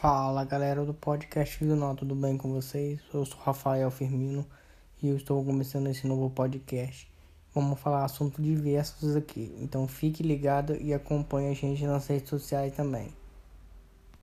Fala galera do podcast do tudo bem com vocês? Eu sou Rafael Firmino e eu estou começando esse novo podcast. Vamos falar assuntos diversos aqui, então fique ligado e acompanhe a gente nas redes sociais também.